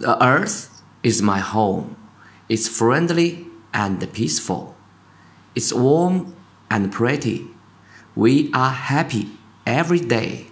The earth is my home. It's friendly and peaceful. It's warm and pretty. We are happy every day.